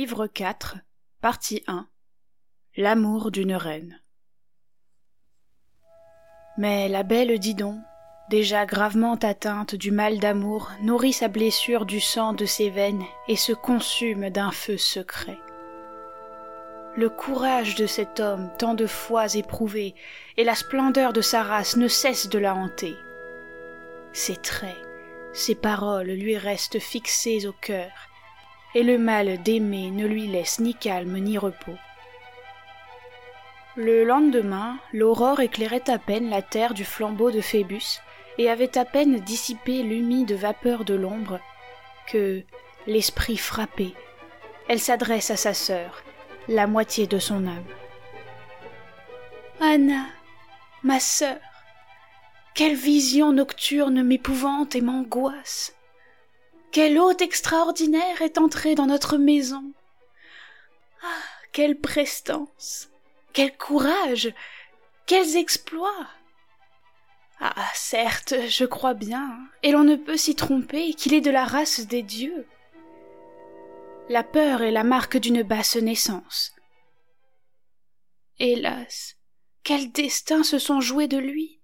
Livre 4, partie 1 L'amour d'une reine. Mais la belle Didon, déjà gravement atteinte du mal d'amour, nourrit sa blessure du sang de ses veines et se consume d'un feu secret. Le courage de cet homme, tant de fois éprouvé, et la splendeur de sa race ne cessent de la hanter. Ses traits, ses paroles lui restent fixés au cœur, et le mal d'aimer ne lui laisse ni calme ni repos. Le lendemain, l'aurore éclairait à peine la terre du flambeau de Phébus, et avait à peine dissipé l'humide vapeur de l'ombre, que, l'esprit frappé, elle s'adresse à sa sœur, la moitié de son âme. Anna, ma sœur, quelle vision nocturne m'épouvante et m'angoisse. Quel hôte extraordinaire est entré dans notre maison. Ah. Quelle prestance. Quel courage. Quels exploits. Ah. Certes, je crois bien, et l'on ne peut s'y tromper qu'il est de la race des dieux. La peur est la marque d'une basse naissance. Hélas. Quels destins se sont joués de lui.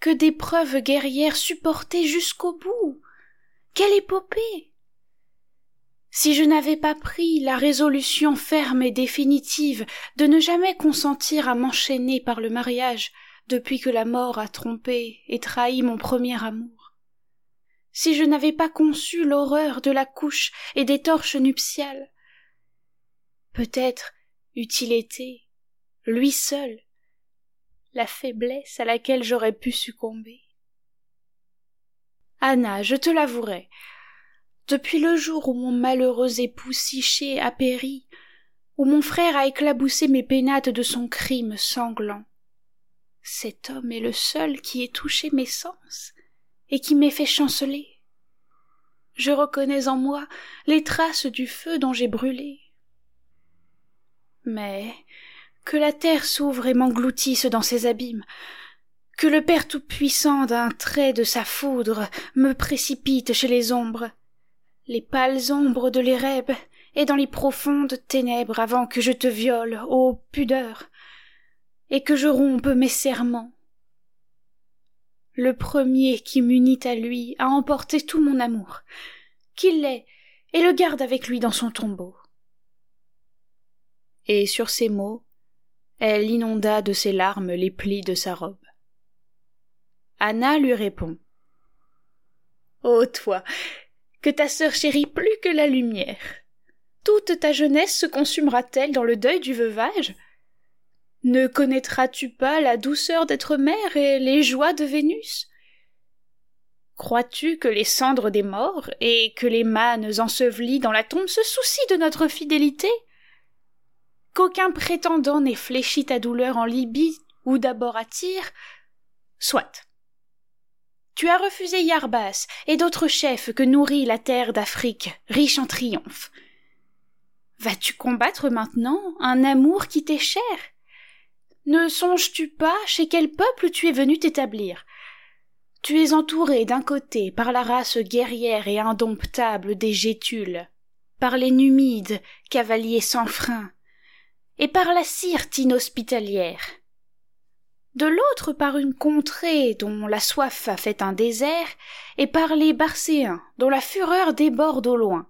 Que d'épreuves guerrières supportées jusqu'au bout. Quelle épopée. Si je n'avais pas pris la résolution ferme et définitive de ne jamais consentir à m'enchaîner par le mariage depuis que la mort a trompé et trahi mon premier amour, si je n'avais pas conçu l'horreur de la couche et des torches nuptiales, peut-être eût-il été, lui seul, la faiblesse à laquelle j'aurais pu succomber. Anna, je te l'avouerai. Depuis le jour où mon malheureux époux Siché a péri, où mon frère a éclaboussé mes pénates de son crime sanglant, cet homme est le seul qui ait touché mes sens et qui m'ait fait chanceler. Je reconnais en moi les traces du feu dont j'ai brûlé. Mais que la terre s'ouvre et m'engloutisse dans ses abîmes, que le Père Tout-Puissant d'un trait de sa foudre me précipite chez les ombres, les pâles ombres de l'érèbe, et dans les profondes ténèbres avant que je te viole, ô pudeur, et que je rompe mes serments. Le premier qui m'unit à lui a emporté tout mon amour, qu'il l'ait, et le garde avec lui dans son tombeau. Et sur ces mots, elle inonda de ses larmes les plis de sa robe. Anna lui répond. Ô toi, que ta sœur chérit plus que la lumière. Toute ta jeunesse se consumera-t-elle dans le deuil du veuvage? Ne connaîtras-tu pas la douceur d'être mère et les joies de Vénus? Crois-tu que les cendres des morts et que les mânes ensevelis dans la tombe se soucient de notre fidélité? Qu'aucun prétendant n'ait fléchi ta douleur en Libye ou d'abord à Tyr? Soit. Tu as refusé Yarbas et d'autres chefs que nourrit la terre d'Afrique, riche en triomphes. Vas-tu combattre maintenant un amour qui t'est cher? Ne songes-tu pas chez quel peuple tu es venu t'établir? Tu es entouré d'un côté par la race guerrière et indomptable des Gétules, par les Numides, cavaliers sans frein, et par la Cyrte inhospitalière. De l'autre par une contrée dont la soif a fait un désert, et par les Barcéens dont la fureur déborde au loin.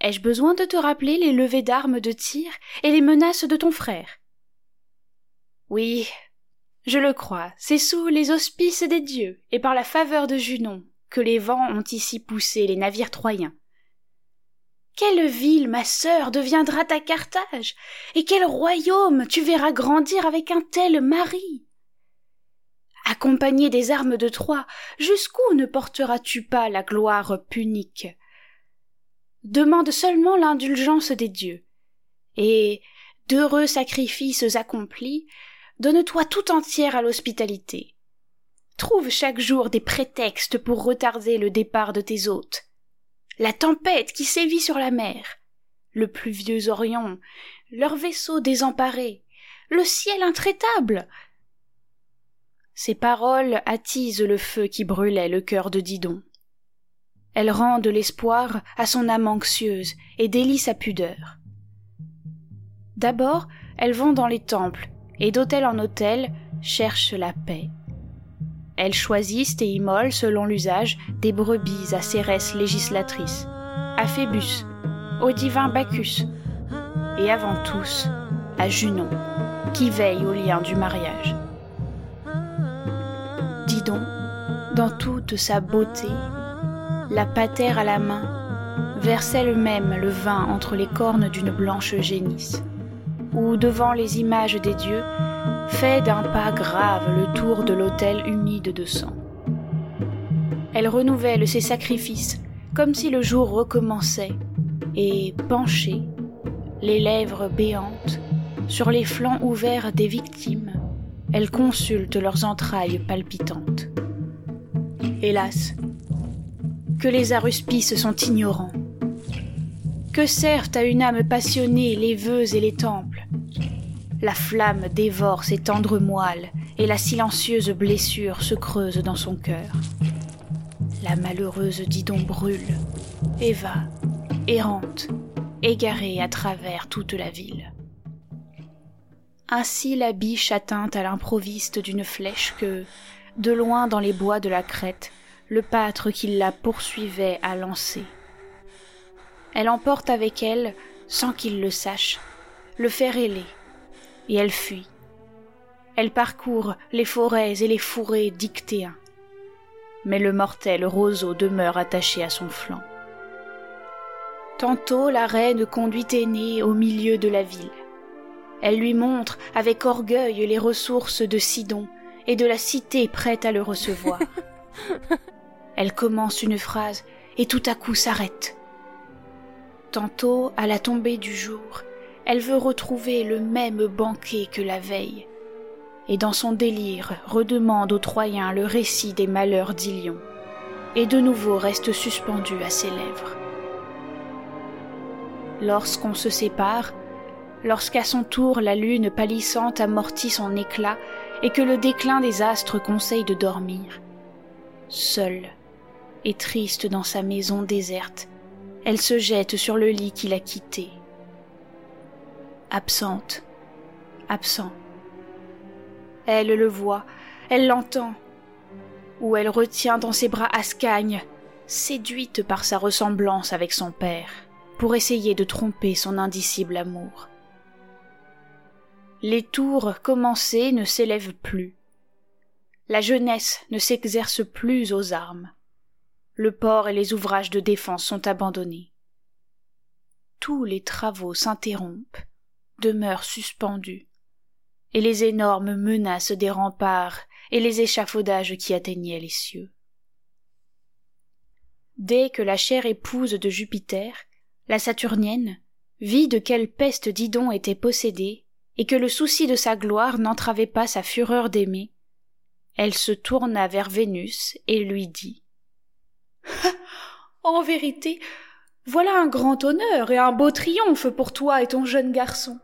Ai-je besoin de te rappeler les levées d'armes de tir et les menaces de ton frère? Oui, je le crois, c'est sous les auspices des dieux et par la faveur de Junon que les vents ont ici poussé les navires troyens. Quelle ville, ma sœur, deviendra ta Carthage, et quel royaume tu verras grandir avec un tel mari? Accompagné des armes de Troie, jusqu'où ne porteras-tu pas la gloire punique? Demande seulement l'indulgence des dieux, et, d'heureux sacrifices accomplis, donne-toi tout entière à l'hospitalité. Trouve chaque jour des prétextes pour retarder le départ de tes hôtes, la tempête qui sévit sur la mer, le pluvieux Orion, leurs vaisseaux désemparés, le ciel intraitable. Ces paroles attisent le feu qui brûlait le cœur de Didon. Elles rendent l'espoir à son âme anxieuse et délient sa pudeur. D'abord, elles vont dans les temples et d'hôtel en hôtel cherchent la paix. Elles choisissent et immolent, selon l'usage, des brebis à Cérès législatrice, à Phébus, au divin Bacchus, et avant tous, à Junon, qui veille au lien du mariage. Dis donc, dans toute sa beauté, la patère à la main, versait elle-même le vin entre les cornes d'une blanche génisse, ou devant les images des dieux, fait d'un pas grave le tour de l'autel humide de sang. Elle renouvelle ses sacrifices comme si le jour recommençait, et penchée, les lèvres béantes, sur les flancs ouverts des victimes, elle consulte leurs entrailles palpitantes. Hélas, que les aruspices sont ignorants. Que servent à une âme passionnée les vœux et les temples la flamme dévore ses tendres moelles et la silencieuse blessure se creuse dans son cœur. La malheureuse Didon brûle et va, errante, égarée à travers toute la ville. Ainsi la biche atteint à l'improviste d'une flèche que, de loin dans les bois de la crête, le pâtre qui la poursuivait a lancé. Elle emporte avec elle, sans qu'il le sache, le fer ailé, et elle fuit. Elle parcourt les forêts et les fourrés dictéens. Mais le mortel roseau demeure attaché à son flanc. Tantôt la reine conduit Aînée au milieu de la ville. Elle lui montre avec orgueil les ressources de Sidon et de la cité prête à le recevoir. Elle commence une phrase et tout à coup s'arrête. Tantôt, à la tombée du jour, elle veut retrouver le même banquet que la veille, et dans son délire redemande aux Troyens le récit des malheurs d'Ilion, et de nouveau reste suspendu à ses lèvres. Lorsqu'on se sépare, lorsqu'à son tour la lune pâlissante amortit son éclat et que le déclin des astres conseille de dormir, seule et triste dans sa maison déserte, elle se jette sur le lit qu'il a quitté absente, absent. Elle le voit, elle l'entend, ou elle retient dans ses bras Ascagne, séduite par sa ressemblance avec son père, pour essayer de tromper son indicible amour. Les tours commencées ne s'élèvent plus. La jeunesse ne s'exerce plus aux armes. Le port et les ouvrages de défense sont abandonnés. Tous les travaux s'interrompent demeurent suspendus, et les énormes menaces des remparts et les échafaudages qui atteignaient les cieux. Dès que la chère épouse de Jupiter, la Saturnienne, vit de quelle peste Didon était possédée, et que le souci de sa gloire n'entravait pas sa fureur d'aimer, elle se tourna vers Vénus et lui dit En vérité, voilà un grand honneur et un beau triomphe pour toi et ton jeune garçon.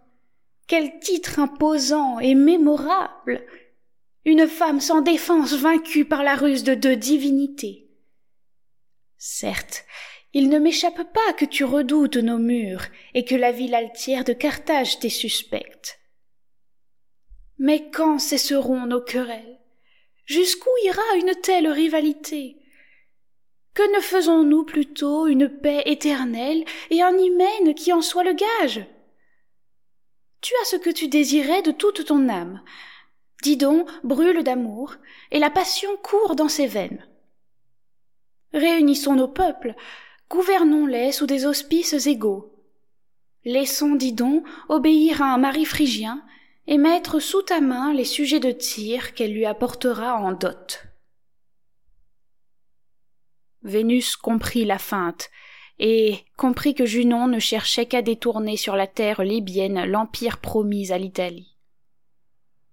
Quel titre imposant et mémorable. Une femme sans défense vaincue par la ruse de deux divinités. Certes, il ne m'échappe pas que tu redoutes nos murs et que la ville altière de Carthage t'est suspecte. Mais quand cesseront nos querelles? Jusqu'où ira une telle rivalité? Que ne faisons-nous plutôt une paix éternelle et un hymen qui en soit le gage? Tu as ce que tu désirais de toute ton âme. Didon brûle d'amour, et la passion court dans ses veines. Réunissons nos peuples, gouvernons-les sous des auspices égaux. Laissons Didon obéir à un mari phrygien et mettre sous ta main les sujets de tir qu'elle lui apportera en dot. Vénus comprit la feinte, et comprit que Junon ne cherchait qu'à détourner sur la terre libyenne l'empire promis à l'Italie.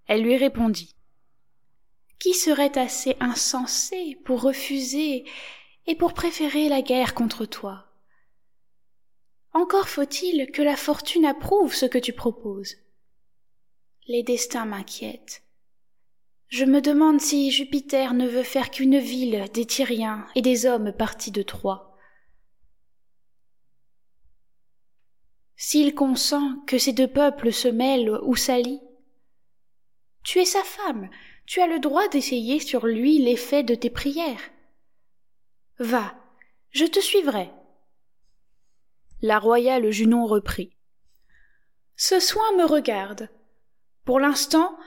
Elle lui répondit. Qui serait assez insensé pour refuser et pour préférer la guerre contre toi? Encore faut-il que la fortune approuve ce que tu proposes les destins m'inquiètent. Je me demande si Jupiter ne veut faire qu'une ville des Tyriens et des hommes partis de Troie. S'il consent que ces deux peuples se mêlent ou s'allient, tu es sa femme, tu as le droit d'essayer sur lui l'effet de tes prières. Va, je te suivrai. La royale Junon reprit. Ce soin me regarde. Pour l'instant,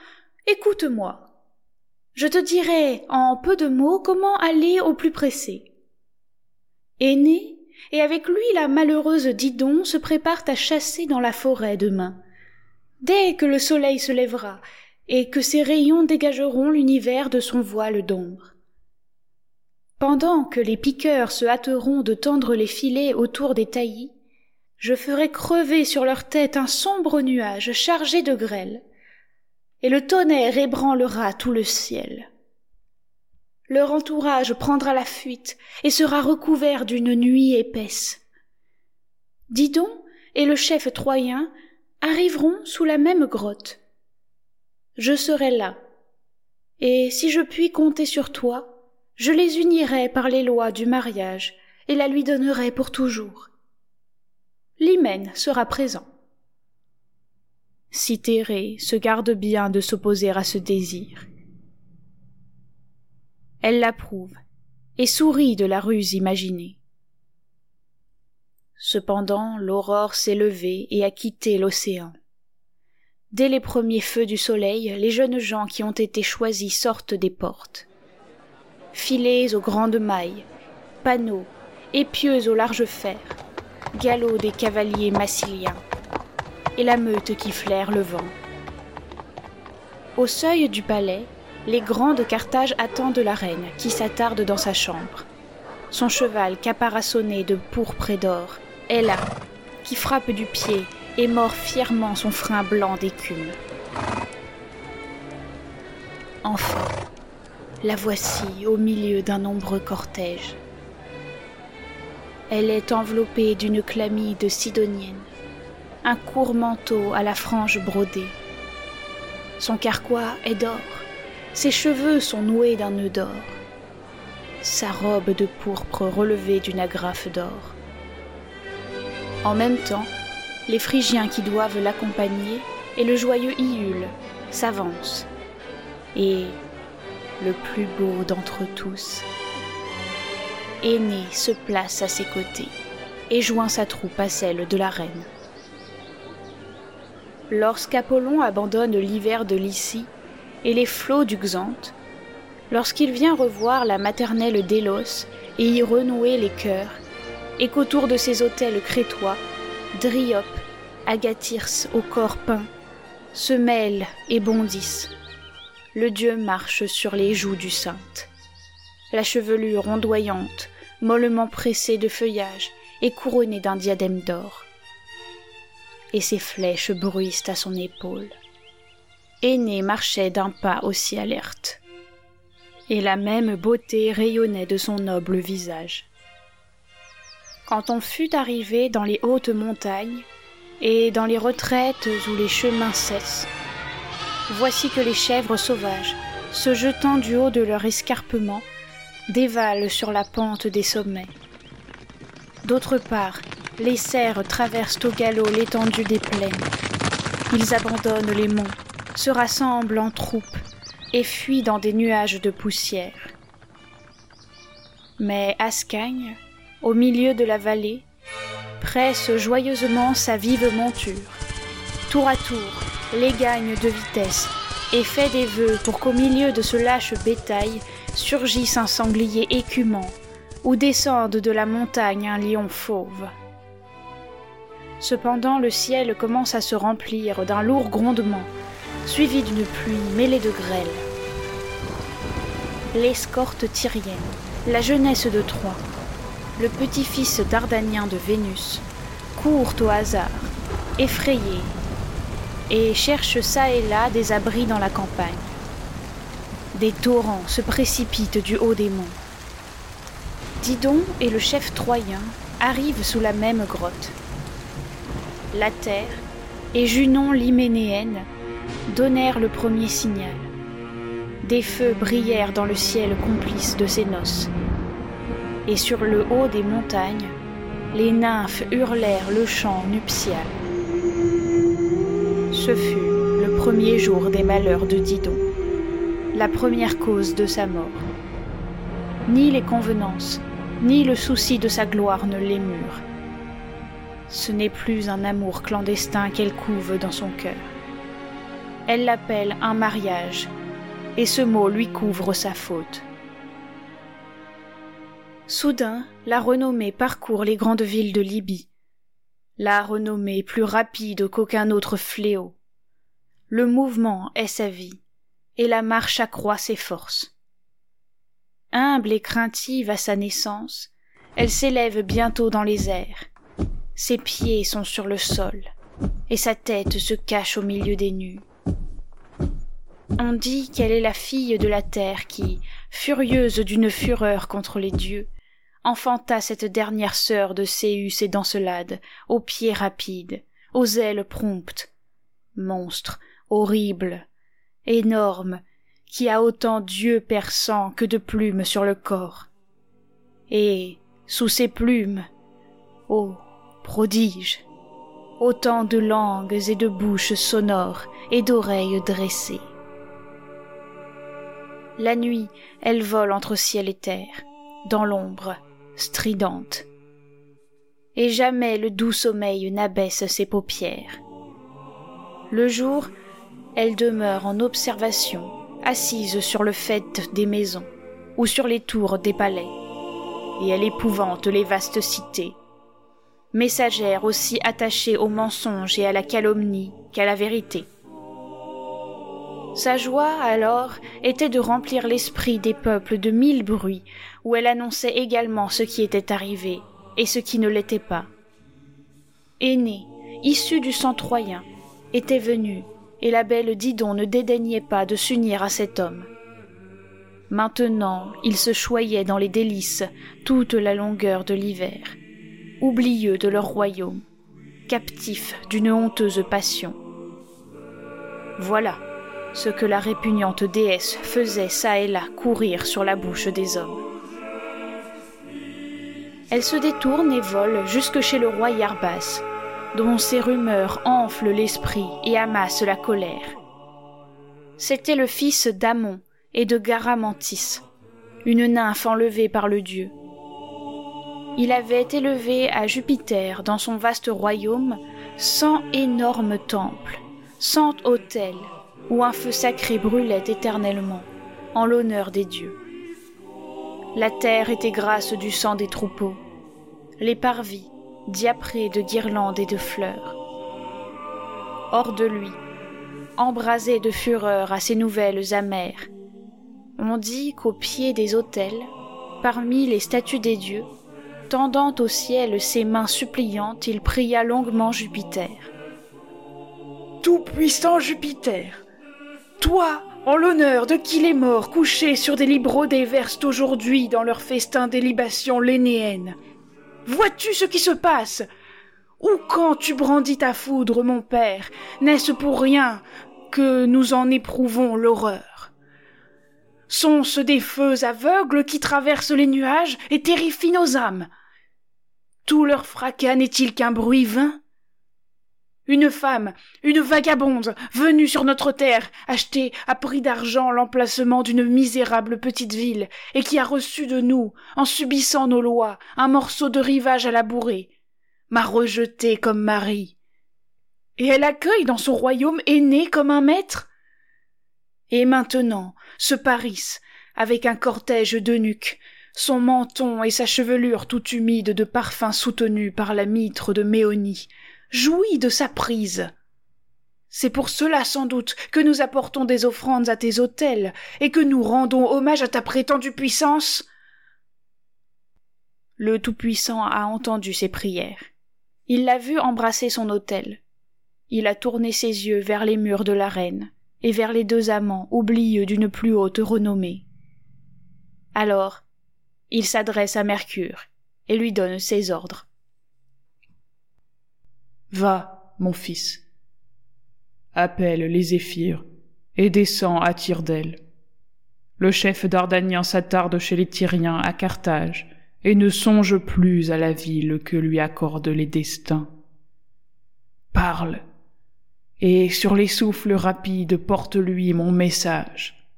écoute-moi. Je te dirai en peu de mots comment aller au plus pressé. Et avec lui la malheureuse Didon se préparent à chasser dans la forêt demain. Dès que le soleil se lèvera, et que ses rayons dégageront l'univers de son voile d'ombre. Pendant que les piqueurs se hâteront de tendre les filets autour des taillis, je ferai crever sur leur tête un sombre nuage chargé de grêle, et le tonnerre ébranlera tout le ciel. Leur entourage prendra la fuite et sera recouvert d'une nuit épaisse. Didon et le chef troyen arriveront sous la même grotte. Je serai là, et si je puis compter sur toi, je les unirai par les lois du mariage et la lui donnerai pour toujours. L'hymen sera présent. Citérée se garde bien de s'opposer à ce désir. Elle l'approuve et sourit de la ruse imaginée. Cependant l'aurore s'est levée et a quitté l'océan. Dès les premiers feux du soleil, les jeunes gens qui ont été choisis sortent des portes. Filets aux grandes mailles, panneaux, épieux aux larges fers, galops des cavaliers massiliens, et la meute qui flaire le vent. Au seuil du palais, les grands de Carthage attendent la reine, qui s'attarde dans sa chambre. Son cheval caparaçonné de pourpre et d'or est là, qui frappe du pied et mord fièrement son frein blanc d'écume. Enfin, la voici au milieu d'un nombreux cortège. Elle est enveloppée d'une chlamyde sidonienne un court manteau à la frange brodée. Son carquois est d'or, ses cheveux sont noués d'un nœud d'or, sa robe de pourpre relevée d'une agrafe d'or. En même temps, les Phrygiens qui doivent l'accompagner et le joyeux Iule s'avancent, et le plus beau d'entre tous, Aîné se place à ses côtés et joint sa troupe à celle de la reine. Lorsqu'Apollon abandonne l'hiver de Lycie et les flots du Xanthe, lorsqu'il vient revoir la maternelle Délos et y renouer les cœurs, et qu'autour de ses autels crétois, Dryope, Agathyrse au corps peint, se mêlent et bondissent. Le dieu marche sur les joues du sainte. La chevelure ondoyante, mollement pressée de feuillage et couronnée d'un diadème d'or et ses flèches bruissent à son épaule. Aîné marchait d'un pas aussi alerte, et la même beauté rayonnait de son noble visage. Quand on fut arrivé dans les hautes montagnes et dans les retraites où les chemins cessent, voici que les chèvres sauvages, se jetant du haut de leur escarpement, dévalent sur la pente des sommets. D'autre part, les cerfs traversent au galop l'étendue des plaines. Ils abandonnent les monts, se rassemblent en troupes et fuient dans des nuages de poussière. Mais Ascagne, au milieu de la vallée, presse joyeusement sa vive monture. Tour à tour, les gagne de vitesse et fait des vœux pour qu'au milieu de ce lâche bétail surgisse un sanglier écumant ou descende de la montagne un lion fauve. Cependant le ciel commence à se remplir d'un lourd grondement, suivi d'une pluie mêlée de grêle. L'escorte tyrienne, la jeunesse de Troie, le petit-fils dardanien de Vénus, courent au hasard, effrayés, et cherchent çà et là des abris dans la campagne. Des torrents se précipitent du haut des monts. Didon et le chef troyen arrivent sous la même grotte. La terre et Junon l'hyménéenne donnèrent le premier signal. Des feux brillèrent dans le ciel complice de ces noces. Et sur le haut des montagnes, les nymphes hurlèrent le chant nuptial. Ce fut le premier jour des malheurs de Didon, la première cause de sa mort. Ni les convenances, ni le souci de sa gloire ne l'émurent. Ce n'est plus un amour clandestin qu'elle couve dans son cœur. Elle l'appelle un mariage, et ce mot lui couvre sa faute. Soudain, la renommée parcourt les grandes villes de Libye. La renommée plus rapide qu'aucun autre fléau. Le mouvement est sa vie, et la marche accroît ses forces. Humble et craintive à sa naissance, elle s'élève bientôt dans les airs. Ses pieds sont sur le sol, et sa tête se cache au milieu des nues. On dit qu'elle est la fille de la terre qui, furieuse d'une fureur contre les dieux, enfanta cette dernière sœur de Céus et d'Encelade, aux pieds rapides, aux ailes promptes, monstre, horrible, énorme, qui a autant d'yeux perçants que de plumes sur le corps. Et, sous ses plumes, ô prodige, autant de langues et de bouches sonores et d'oreilles dressées. La nuit, elle vole entre ciel et terre, dans l'ombre, stridente. Et jamais le doux sommeil n'abaisse ses paupières. Le jour, elle demeure en observation, assise sur le faîte des maisons ou sur les tours des palais, et elle épouvante les vastes cités messagère aussi attachée au mensonge et à la calomnie qu'à la vérité. Sa joie, alors, était de remplir l'esprit des peuples de mille bruits, où elle annonçait également ce qui était arrivé et ce qui ne l'était pas. Aînée, issue du sang troyen, était venue, et la belle Didon ne dédaignait pas de s'unir à cet homme. Maintenant, il se choyait dans les délices toute la longueur de l'hiver oublieux de leur royaume, captifs d'une honteuse passion. Voilà ce que la répugnante déesse faisait çà et là courir sur la bouche des hommes. Elle se détourne et vole jusque chez le roi Yarbas, dont ces rumeurs enflent l'esprit et amassent la colère. C'était le fils d'Amon et de Garamantis, une nymphe enlevée par le dieu, il avait élevé à Jupiter dans son vaste royaume cent énormes temples, cent autels, où un feu sacré brûlait éternellement, en l'honneur des dieux. La terre était grasse du sang des troupeaux, les parvis diaprés de guirlandes et de fleurs. Hors de lui, embrasé de fureur à ces nouvelles amères, on dit qu'au pied des autels, parmi les statues des dieux, Tendant au ciel ses mains suppliantes, il pria longuement Jupiter. Tout-puissant Jupiter, toi, en l'honneur de qui les morts couchés sur des libros déversent aujourd'hui dans leur festin des libations vois-tu ce qui se passe? Ou quand tu brandis ta foudre, mon père, n'est-ce pour rien que nous en éprouvons l'horreur? Sont-ce des feux aveugles qui traversent les nuages et terrifient nos âmes? Tout leur fracas n'est-il qu'un bruit vain? Une femme, une vagabonde, venue sur notre terre, acheter à prix d'argent l'emplacement d'une misérable petite ville, et qui a reçu de nous, en subissant nos lois, un morceau de rivage à labourer, m'a rejeté comme mari. Et elle accueille dans son royaume aîné comme un maître. Et maintenant, ce Paris, avec un cortège d'eunuques, son menton et sa chevelure tout humide de parfums soutenus par la mitre de Méonie, jouit de sa prise. C'est pour cela sans doute que nous apportons des offrandes à tes autels, et que nous rendons hommage à ta prétendue puissance. Le Tout-Puissant a entendu ses prières. Il l'a vu embrasser son autel. Il a tourné ses yeux vers les murs de la reine, et vers les deux amants oublieux d'une plus haute renommée. Alors, il s'adresse à Mercure, et lui donne ses ordres. Va, mon fils. Appelle les zéphyrs et descends à tire d'aile. Le chef Dardanien s'attarde chez les Tyriens à Carthage et ne songe plus à la ville que lui accordent les destins. Parle, et sur les souffles rapides porte-lui mon message.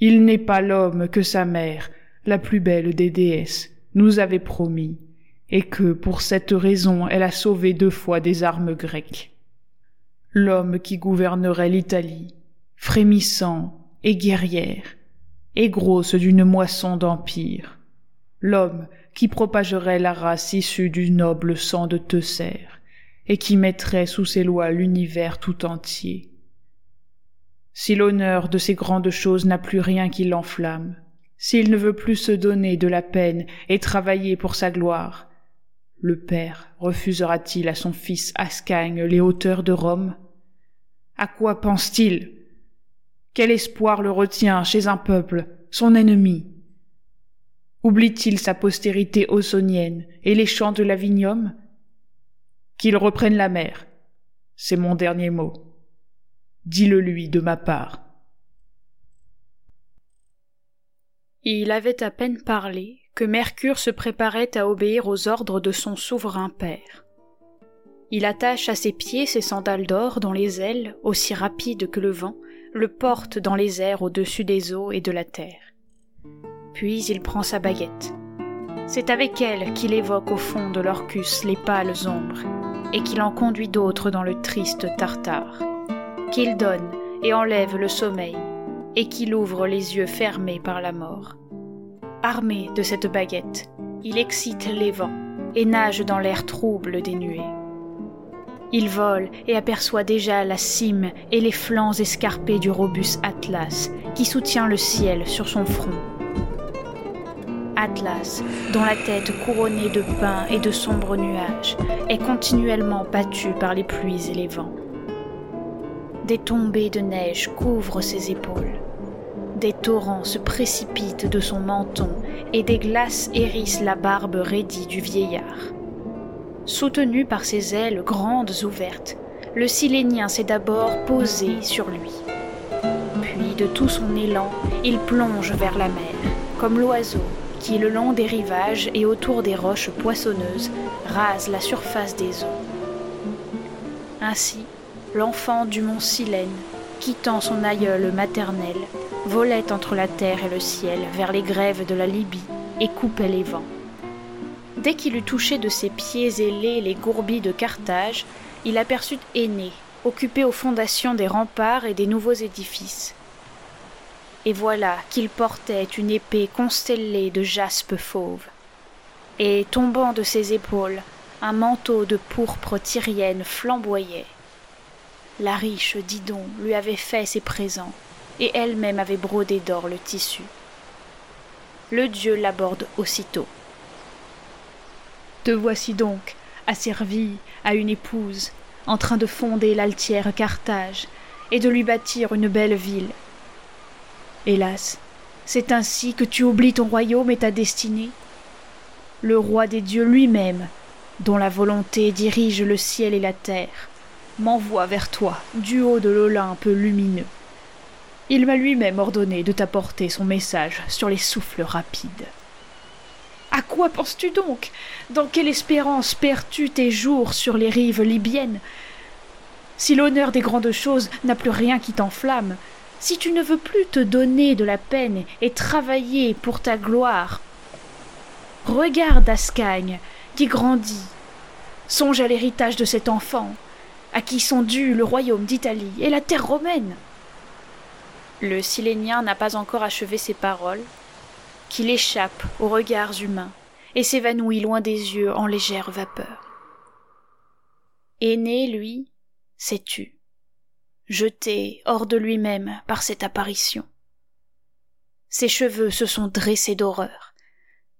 Il n'est pas l'homme que sa mère, la plus belle des déesses, nous avait promis, et que pour cette raison elle a sauvé deux fois des armes grecques. L'homme qui gouvernerait l'Italie, frémissant et guerrière, et grosse d'une moisson d'empire. L'homme qui propagerait la race issue du noble sang de Teucer, et qui mettrait sous ses lois l'univers tout entier. Si l'honneur de ces grandes choses n'a plus rien qui l'enflamme, s'il ne veut plus se donner de la peine et travailler pour sa gloire, le père refusera-t-il à son fils Ascagne les hauteurs de Rome? À quoi pense-t-il? Quel espoir le retient chez un peuple, son ennemi? Oublie-t-il sa postérité ausonienne et les champs de l'Avignon? Qu'il reprenne la mer. C'est mon dernier mot. Dis-le lui de ma part. Il avait à peine parlé que Mercure se préparait à obéir aux ordres de son souverain père. Il attache à ses pieds ses sandales d'or dont les ailes, aussi rapides que le vent, le portent dans les airs au-dessus des eaux et de la terre. Puis il prend sa baguette. C'est avec elle qu'il évoque au fond de l'Orcus les pâles ombres, et qu'il en conduit d'autres dans le triste Tartare, qu'il donne et enlève le sommeil, et qu'il ouvre les yeux fermés par la mort. Armé de cette baguette, il excite les vents et nage dans l'air trouble des nuées. Il vole et aperçoit déjà la cime et les flancs escarpés du robuste Atlas qui soutient le ciel sur son front. Atlas, dont la tête couronnée de pins et de sombres nuages est continuellement battue par les pluies et les vents. Des tombées de neige couvrent ses épaules. Des torrents se précipitent de son menton et des glaces hérissent la barbe raidie du vieillard. Soutenu par ses ailes grandes ouvertes, le Silénien s'est d'abord posé sur lui. Puis de tout son élan, il plonge vers la mer, comme l'oiseau qui, le long des rivages et autour des roches poissonneuses, rase la surface des eaux. Ainsi, l'enfant du mont Silène, quittant son aïeul maternel, volait entre la terre et le ciel vers les grèves de la Libye et coupait les vents. Dès qu'il eut touché de ses pieds ailés les gourbies de Carthage, il aperçut Aîné, occupé aux fondations des remparts et des nouveaux édifices. Et voilà qu'il portait une épée constellée de jaspe fauve. Et, tombant de ses épaules, un manteau de pourpre tyrienne flamboyait. La riche Didon lui avait fait ses présents, et elle-même avait brodé d'or le tissu. Le dieu l'aborde aussitôt. Te voici donc, asservi à une épouse, en train de fonder l'altière Carthage et de lui bâtir une belle ville. Hélas, c'est ainsi que tu oublies ton royaume et ta destinée. Le roi des dieux lui-même, dont la volonté dirige le ciel et la terre, m'envoie vers toi du haut de l'Olympe lumineux. Il m'a lui-même ordonné de t'apporter son message sur les souffles rapides. À quoi penses-tu donc? Dans quelle espérance perds-tu tes jours sur les rives libyennes? Si l'honneur des grandes choses n'a plus rien qui t'enflamme, si tu ne veux plus te donner de la peine et travailler pour ta gloire, regarde Ascagne qui grandit. Songe à l'héritage de cet enfant, à qui sont dus le royaume d'Italie et la terre romaine. Le Silénien n'a pas encore achevé ses paroles, qu'il échappe aux regards humains et s'évanouit loin des yeux en légère vapeur. Aîné, lui, s'est tu, jeté hors de lui-même par cette apparition. Ses cheveux se sont dressés d'horreur,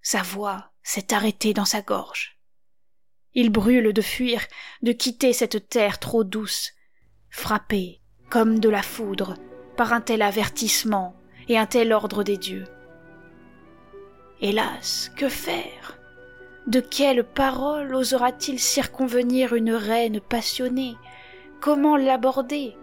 sa voix s'est arrêtée dans sa gorge. Il brûle de fuir, de quitter cette terre trop douce, frappé, comme de la foudre, par un tel avertissement et un tel ordre des dieux. Hélas, que faire? De quelle parole osera-t-il circonvenir une reine passionnée? Comment l'aborder?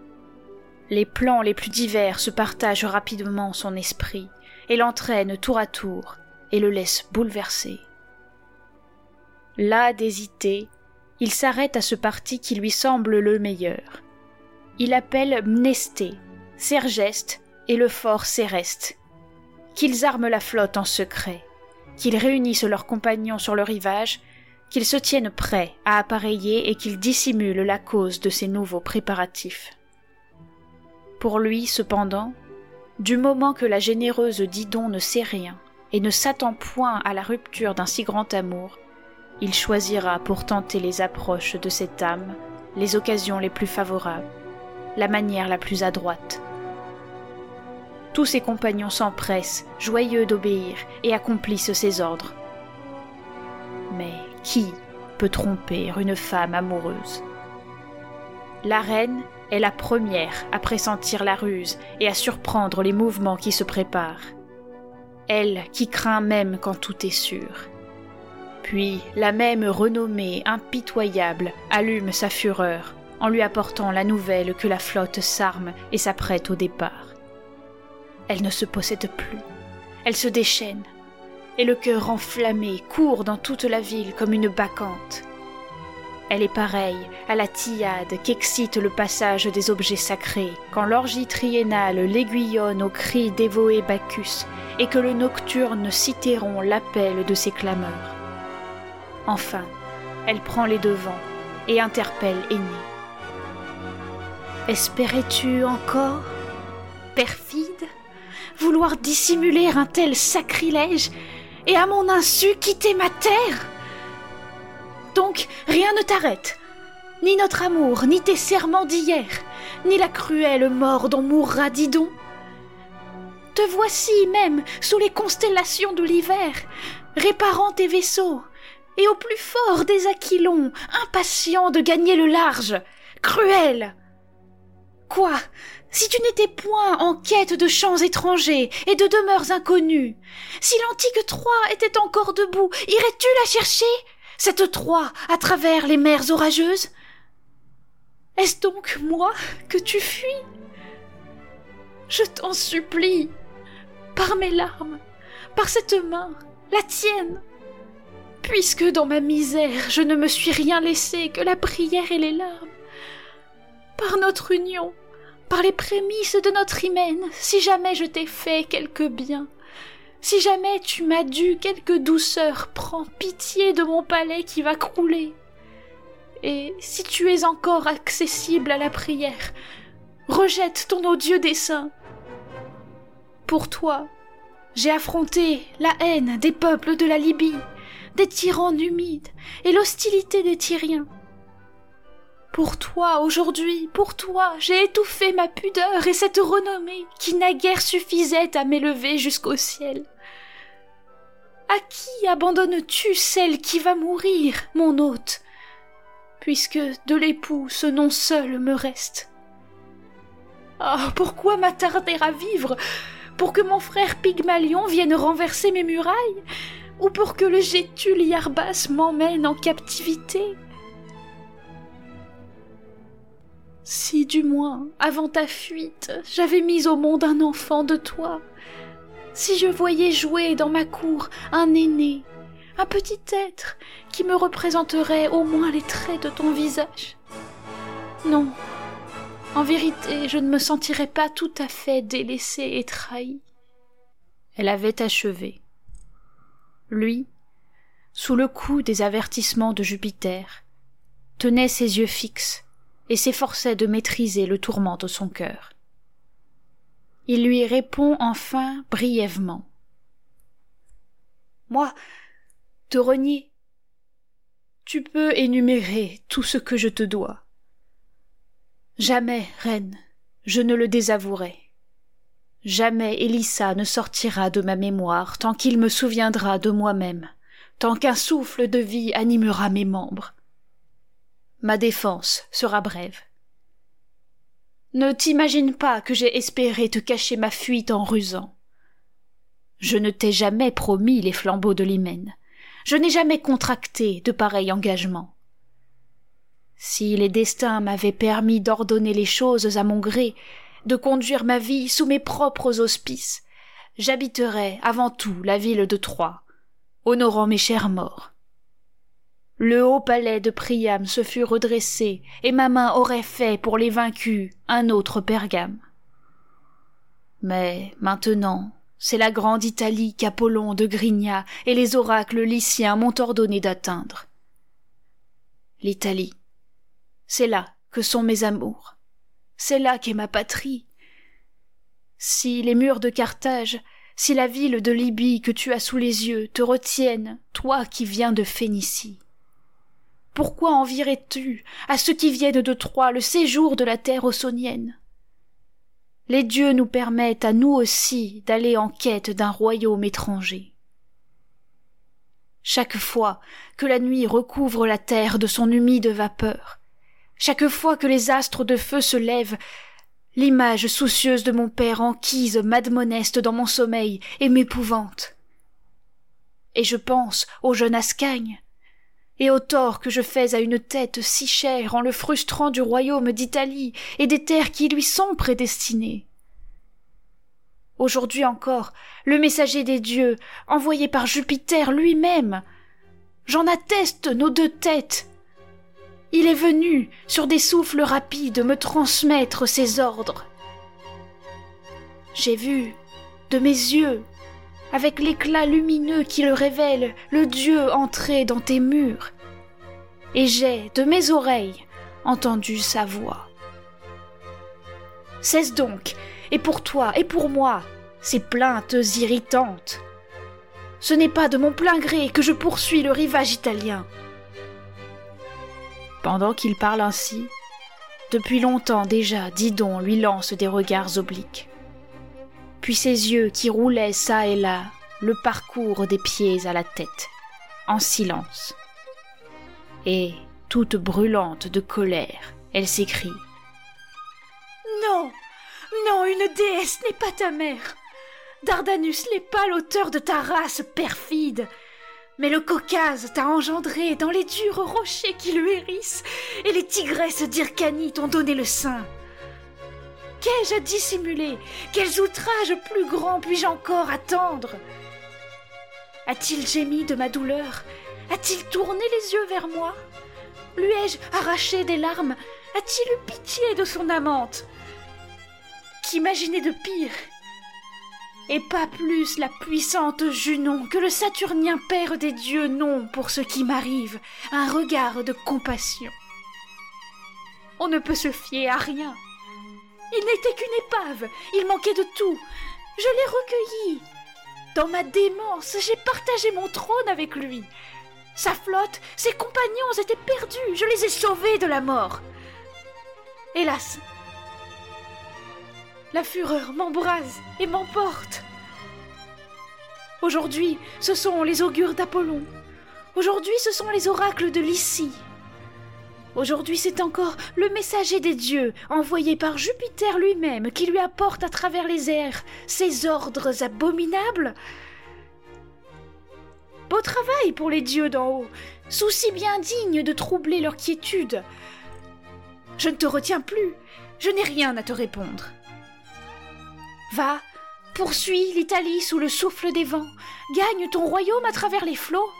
Les plans les plus divers se partagent rapidement son esprit et l'entraînent tour à tour et le laissent bouleversé. Là d'hésiter, il s'arrête à ce parti qui lui semble le meilleur. Il appelle Mnesté, Sergeste et le fort Céreste, qu'ils arment la flotte en secret, qu'ils réunissent leurs compagnons sur le rivage, qu'ils se tiennent prêts à appareiller et qu'ils dissimulent la cause de ces nouveaux préparatifs. Pour lui, cependant, du moment que la généreuse Didon ne sait rien et ne s'attend point à la rupture d'un si grand amour, il choisira pour tenter les approches de cette âme les occasions les plus favorables, la manière la plus adroite. Tous ses compagnons s'empressent, joyeux d'obéir, et accomplissent ses ordres. Mais qui peut tromper une femme amoureuse? La reine est la première à pressentir la ruse et à surprendre les mouvements qui se préparent. Elle qui craint même quand tout est sûr. Puis la même renommée impitoyable allume sa fureur en lui apportant la nouvelle que la flotte s'arme et s'apprête au départ. Elle ne se possède plus, elle se déchaîne, et le cœur enflammé court dans toute la ville comme une bacchante. Elle est pareille à la tillade qu'excite le passage des objets sacrés quand l'orgie triennale l'aiguillonne au cri dévoé Bacchus et que le nocturne Cithéron l'appelle de ses clameurs. Enfin, elle prend les devants et interpelle Aîné. Espérais-tu encore, perfide, vouloir dissimuler un tel sacrilège et à mon insu quitter ma terre Donc rien ne t'arrête, ni notre amour, ni tes serments d'hier, ni la cruelle mort dont mourra Didon. Te voici même sous les constellations de l'hiver, réparant tes vaisseaux, et au plus fort des aquilons, impatient de gagner le large. Cruel. Quoi? Si tu n'étais point en quête de champs étrangers et de demeures inconnues, si l'antique Troie était encore debout, irais-tu la chercher, cette Troie, à travers les mers orageuses? Est-ce donc moi que tu fuis? Je t'en supplie, par mes larmes, par cette main, la tienne, puisque dans ma misère je ne me suis rien laissé que la prière et les larmes. Par notre union, par les prémices de notre hymen, si jamais je t'ai fait quelque bien, si jamais tu m'as dû quelque douceur, prends pitié de mon palais qui va crouler. Et si tu es encore accessible à la prière, rejette ton odieux dessein. Pour toi, j'ai affronté la haine des peuples de la Libye, des tyrans humides et l'hostilité des Tyriens. Pour toi, aujourd'hui, pour toi, j'ai étouffé ma pudeur et cette renommée qui naguère suffisait à m'élever jusqu'au ciel. À qui abandonnes-tu celle qui va mourir, mon hôte, puisque de l'époux ce nom seul me reste? Ah, pourquoi m'attarder à vivre? Pour que mon frère Pygmalion vienne renverser mes murailles? ou pour que le Gétul Yarbas m'emmène en captivité? Si du moins, avant ta fuite, j'avais mis au monde un enfant de toi, si je voyais jouer dans ma cour un aîné, un petit être qui me représenterait au moins les traits de ton visage. Non, En vérité, je ne me sentirais pas tout à fait délaissée et trahie. Elle avait achevé. Lui, sous le coup des avertissements de Jupiter, tenait ses yeux fixes et s'efforçait de maîtriser le tourment de son cœur. Il lui répond enfin brièvement. Moi, te renier. Tu peux énumérer tout ce que je te dois. Jamais, reine, je ne le désavouerai. Jamais Élissa ne sortira de ma mémoire tant qu'il me souviendra de moi-même, tant qu'un souffle de vie animera mes membres. Ma défense sera brève. Ne t'imagine pas que j'ai espéré te cacher ma fuite en rusant. Je ne t'ai jamais promis les flambeaux de l'hymen. Je n'ai jamais contracté de pareils engagements. Si les destins m'avaient permis d'ordonner les choses à mon gré, de conduire ma vie sous mes propres auspices, j'habiterais avant tout la ville de Troie, honorant mes chers morts. Le haut palais de Priam se fut redressé, et ma main aurait fait pour les vaincus un autre Pergame. Mais maintenant, c'est la grande Italie qu'Apollon de Grigna et les oracles lyciens m'ont ordonné d'atteindre. L'Italie, c'est là que sont mes amours. C'est là qu'est ma patrie. Si les murs de Carthage, si la ville de Libye que tu as sous les yeux te retiennent, toi qui viens de Phénicie. Pourquoi envierais-tu à ceux qui viennent de Troie le séjour de la terre ossonienne Les dieux nous permettent à nous aussi d'aller en quête d'un royaume étranger. Chaque fois que la nuit recouvre la terre de son humide vapeur, chaque fois que les astres de feu se lèvent, l'image soucieuse de mon père enquise m'admoneste dans mon sommeil et m'épouvante. Et je pense au jeune Ascagne, et au tort que je fais à une tête si chère en le frustrant du royaume d'Italie et des terres qui lui sont prédestinées. Aujourd'hui encore, le messager des dieux, envoyé par Jupiter lui-même, j'en atteste nos deux têtes, il est venu, sur des souffles rapides, me transmettre ses ordres. J'ai vu, de mes yeux, avec l'éclat lumineux qui le révèle, le Dieu entrer dans tes murs. Et j'ai, de mes oreilles, entendu sa voix. Cesse donc, et pour toi, et pour moi, ces plaintes irritantes. Ce n'est pas de mon plein gré que je poursuis le rivage italien. Pendant qu'il parle ainsi, depuis longtemps déjà Didon lui lance des regards obliques. Puis ses yeux qui roulaient çà et là le parcours des pieds à la tête, en silence. Et, toute brûlante de colère, elle s'écrie Non Non, une déesse n'est pas ta mère Dardanus n'est pas l'auteur de ta race perfide mais le Caucase t'a engendré dans les durs rochers qui le hérissent, et les tigresses d'Ircanie t'ont donné le sein. Qu'ai-je à dissimuler? Quels outrages plus grands puis-je encore attendre? A-t-il gémi de ma douleur? A-t-il tourné les yeux vers moi? Lui ai-je arraché des larmes? A-t-il eu pitié de son amante? Qu'imaginer de pire! Et pas plus la puissante Junon que le Saturnien Père des dieux n'ont pour ce qui m'arrive un regard de compassion. On ne peut se fier à rien. Il n'était qu'une épave, il manquait de tout. Je l'ai recueilli. Dans ma démence, j'ai partagé mon trône avec lui. Sa flotte, ses compagnons étaient perdus, je les ai sauvés de la mort. Hélas, la fureur m'embrase et m'emporte. Aujourd'hui, ce sont les augures d'Apollon. Aujourd'hui, ce sont les oracles de Lycie. Aujourd'hui, c'est encore le messager des dieux, envoyé par Jupiter lui-même, qui lui apporte à travers les airs ses ordres abominables. Beau travail pour les dieux d'en haut, souci bien digne de troubler leur quiétude. Je ne te retiens plus, je n'ai rien à te répondre. Va, poursuis l'Italie sous le souffle des vents, gagne ton royaume à travers les flots.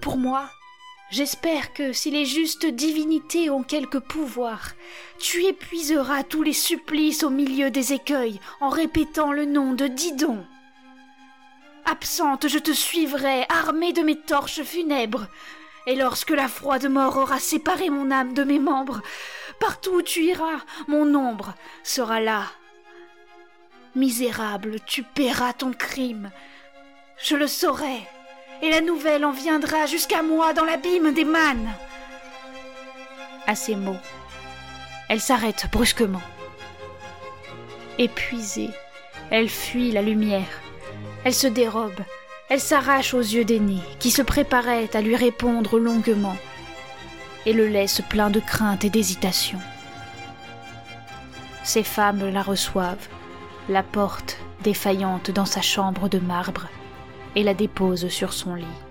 Pour moi, J'espère que si les justes divinités ont quelque pouvoir, tu épuiseras tous les supplices au milieu des écueils en répétant le nom de Didon. Absente, je te suivrai, armée de mes torches funèbres. Et lorsque la froide mort aura séparé mon âme de mes membres, partout où tu iras, mon ombre sera là. Misérable, tu paieras ton crime. Je le saurai et la nouvelle en viendra jusqu'à moi dans l'abîme des mannes. À ces mots, elle s'arrête brusquement. Épuisée, elle fuit la lumière. Elle se dérobe, elle s'arrache aux yeux d'aînée, qui se préparait à lui répondre longuement, et le laisse plein de crainte et d'hésitation. Ces femmes la reçoivent, la portent défaillante dans sa chambre de marbre, et la dépose sur son lit.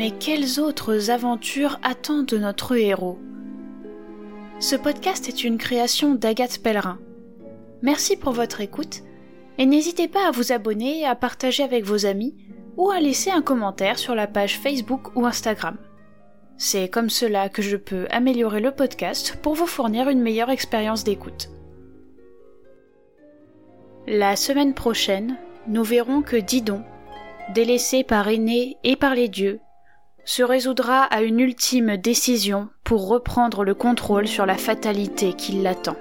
Mais quelles autres aventures attendent notre héros? Ce podcast est une création d'Agathe Pellerin. Merci pour votre écoute et n'hésitez pas à vous abonner, à partager avec vos amis ou à laisser un commentaire sur la page Facebook ou Instagram. C'est comme cela que je peux améliorer le podcast pour vous fournir une meilleure expérience d'écoute. La semaine prochaine, nous verrons que Didon, délaissé par Aîné et par les dieux, se résoudra à une ultime décision pour reprendre le contrôle sur la fatalité qui l'attend.